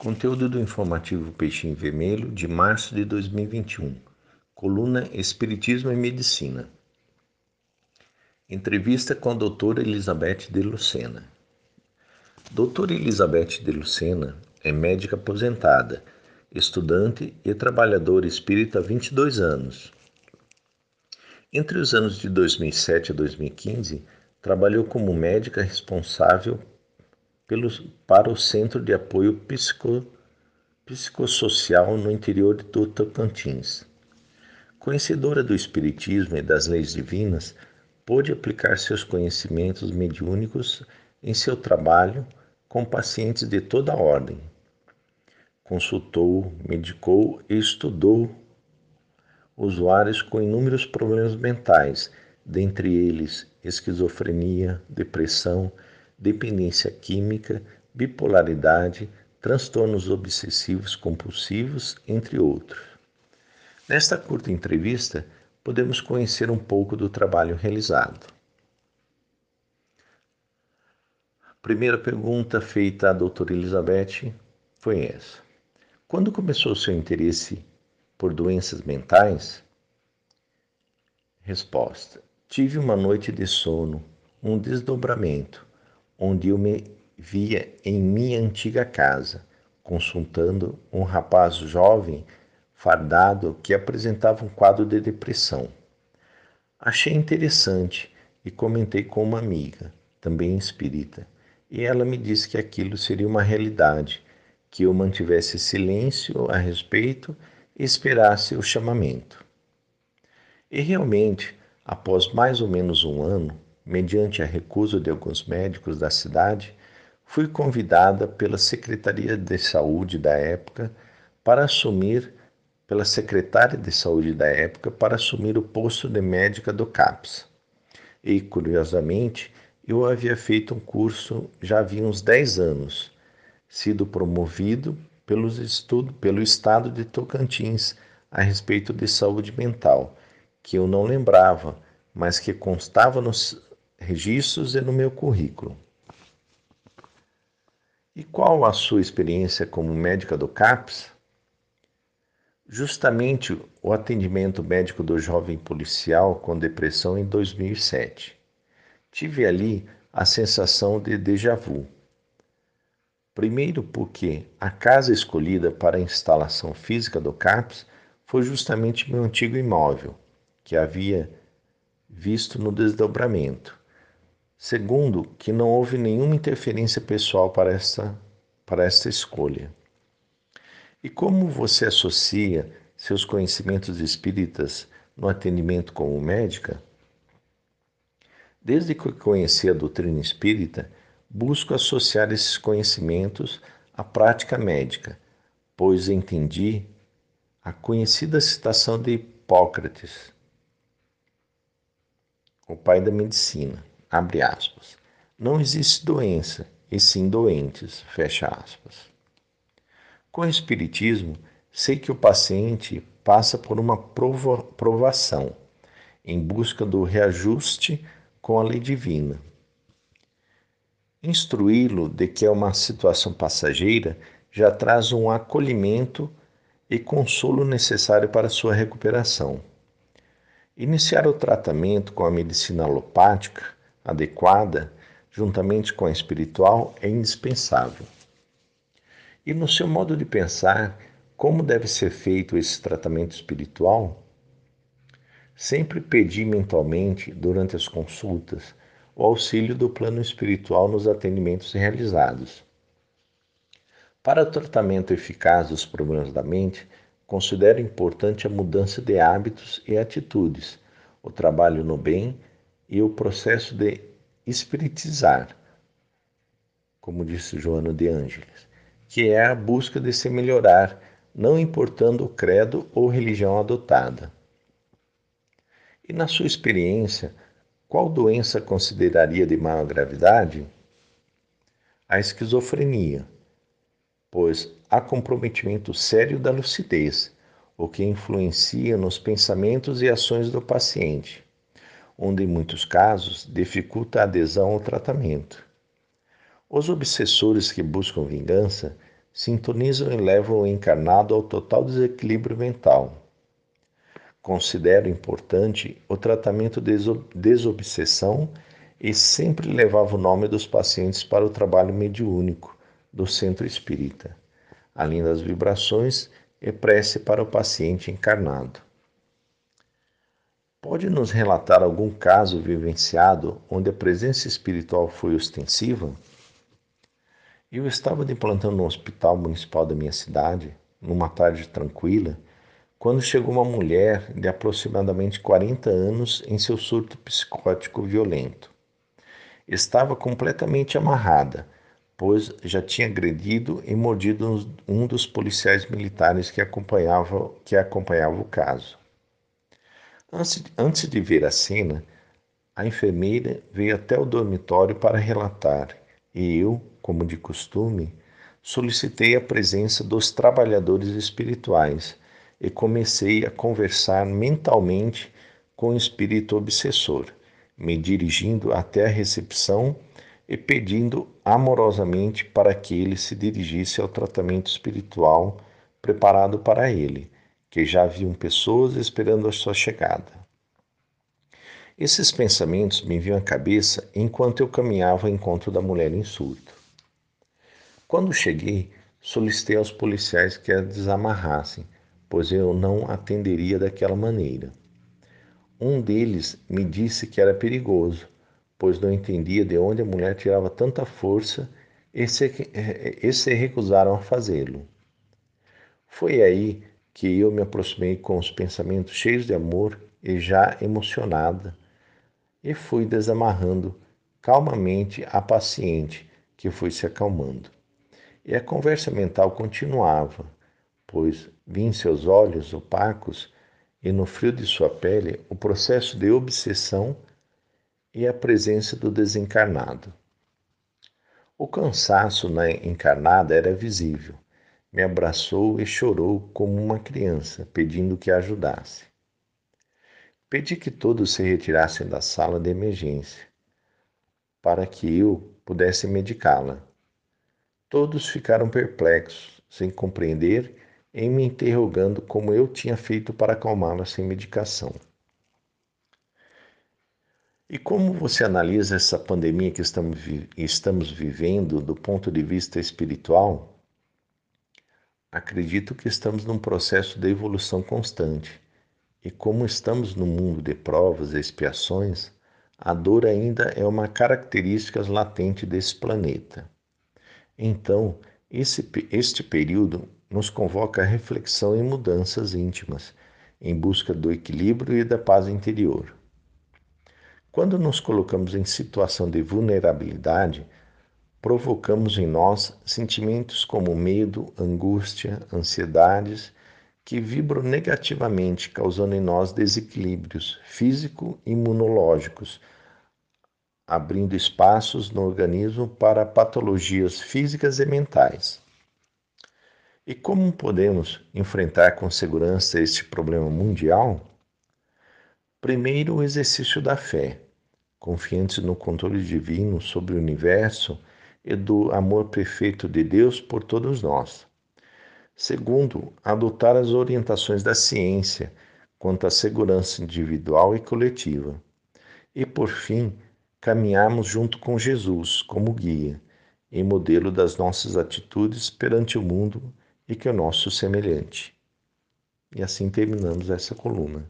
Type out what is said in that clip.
Conteúdo do informativo Peixinho Vermelho de março de 2021. Coluna Espiritismo e Medicina. Entrevista com a doutora Elizabeth de Lucena. Doutora Elizabeth de Lucena é médica aposentada, estudante e trabalhadora espírita há 22 anos. Entre os anos de 2007 a 2015, trabalhou como médica responsável pelos, para o Centro de Apoio Psico, Psicossocial no interior do Tocantins. Conhecedora do Espiritismo e das leis divinas, pôde aplicar seus conhecimentos mediúnicos em seu trabalho com pacientes de toda ordem. Consultou, medicou e estudou usuários com inúmeros problemas mentais, dentre eles esquizofrenia, depressão, dependência química, bipolaridade, transtornos obsessivos compulsivos, entre outros. Nesta curta entrevista, podemos conhecer um pouco do trabalho realizado. A primeira pergunta feita à doutora Elizabeth foi essa: Quando começou o seu interesse por doenças mentais? Resposta: Tive uma noite de sono, um desdobramento onde eu me via em minha antiga casa, consultando um rapaz jovem fardado que apresentava um quadro de depressão. Achei interessante e comentei com uma amiga, também espírita, e ela me disse que aquilo seria uma realidade, que eu mantivesse silêncio a respeito e esperasse o chamamento. E realmente, após mais ou menos um ano, mediante a recusa de alguns médicos da cidade, fui convidada pela Secretaria de Saúde da época para assumir pela secretária de saúde da época para assumir o posto de médica do CAPS. E, curiosamente, eu havia feito um curso já havia uns 10 anos, sido promovido pelos estudo, pelo estado de Tocantins a respeito de saúde mental, que eu não lembrava, mas que constava nos registros e no meu currículo. E qual a sua experiência como médica do CAPS? Justamente o atendimento médico do jovem policial com depressão em 2007. Tive ali a sensação de déjà vu. Primeiro, porque a casa escolhida para a instalação física do CAPS foi justamente meu antigo imóvel, que havia visto no desdobramento. Segundo, que não houve nenhuma interferência pessoal para esta, para esta escolha. E como você associa seus conhecimentos espíritas no atendimento como médica? Desde que conheci a doutrina espírita, busco associar esses conhecimentos à prática médica, pois entendi a conhecida citação de Hipócrates, o pai da medicina abre aspas. Não existe doença, e sim doentes, fecha aspas. Com o Espiritismo, sei que o paciente passa por uma prova, provação em busca do reajuste com a lei divina. Instruí-lo de que é uma situação passageira já traz um acolhimento e consolo necessário para sua recuperação. Iniciar o tratamento com a medicina alopática adequada, juntamente com a espiritual, é indispensável. E no seu modo de pensar, como deve ser feito esse tratamento espiritual? Sempre pedi mentalmente, durante as consultas, o auxílio do plano espiritual nos atendimentos realizados. Para o tratamento eficaz dos problemas da mente, considero importante a mudança de hábitos e atitudes, o trabalho no bem e o processo de espiritizar, como disse Joana de Ângeles, que é a busca de se melhorar, não importando o credo ou religião adotada. E na sua experiência, qual doença consideraria de maior gravidade? A esquizofrenia, pois há comprometimento sério da lucidez, o que influencia nos pensamentos e ações do paciente onde em muitos casos dificulta a adesão ao tratamento. Os obsessores que buscam vingança sintonizam e levam o encarnado ao total desequilíbrio mental. Considero importante o tratamento desobsessão e sempre levava o nome dos pacientes para o trabalho mediúnico do centro espírita, além das vibrações e prece para o paciente encarnado. Pode nos relatar algum caso vivenciado onde a presença espiritual foi ostensiva? Eu estava de plantão no hospital municipal da minha cidade, numa tarde tranquila, quando chegou uma mulher de aproximadamente 40 anos em seu surto psicótico violento. Estava completamente amarrada, pois já tinha agredido e mordido um dos policiais militares que acompanhava, que acompanhava o caso. Antes, de ver a cena, a enfermeira veio até o dormitório para relatar e eu, como de costume, solicitei a presença dos trabalhadores espirituais e comecei a conversar mentalmente com o espírito obsessor, me dirigindo até a recepção e pedindo amorosamente para que ele se dirigisse ao tratamento espiritual preparado para ele, que já haviam pessoas esperando a sua chegada. Esses pensamentos me vinham à cabeça enquanto eu caminhava ao encontro da mulher em surto. Quando cheguei, solicitei aos policiais que a desamarrassem, pois eu não atenderia daquela maneira. Um deles me disse que era perigoso, pois não entendia de onde a mulher tirava tanta força e se, e se recusaram a fazê-lo. Foi aí que eu me aproximei com os pensamentos cheios de amor e já emocionada, e fui desamarrando calmamente a paciente, que foi se acalmando. E a conversa mental continuava, pois vi em seus olhos opacos e no frio de sua pele o processo de obsessão e a presença do desencarnado. O cansaço na encarnada era visível. Me abraçou e chorou como uma criança, pedindo que a ajudasse. Pedi que todos se retirassem da sala de emergência, para que eu pudesse medicá-la. Todos ficaram perplexos, sem compreender, e me interrogando como eu tinha feito para acalmá-la sem medicação. E como você analisa essa pandemia que estamos, estamos vivendo do ponto de vista espiritual? Acredito que estamos num processo de evolução constante. E como estamos no mundo de provas e expiações, a dor ainda é uma característica latente desse planeta. Então, esse, este período nos convoca a reflexão e mudanças íntimas, em busca do equilíbrio e da paz interior. Quando nos colocamos em situação de vulnerabilidade, provocamos em nós sentimentos como medo, angústia, ansiedades, que vibram negativamente, causando em nós desequilíbrios físico-imunológicos, abrindo espaços no organismo para patologias físicas e mentais. E como podemos enfrentar com segurança este problema mundial? Primeiro, o exercício da fé, confiantes no controle divino sobre o universo e do amor perfeito de Deus por todos nós. Segundo, adotar as orientações da ciência quanto à segurança individual e coletiva. E, por fim, caminharmos junto com Jesus como guia e modelo das nossas atitudes perante o mundo e que é o nosso semelhante. E assim terminamos essa coluna.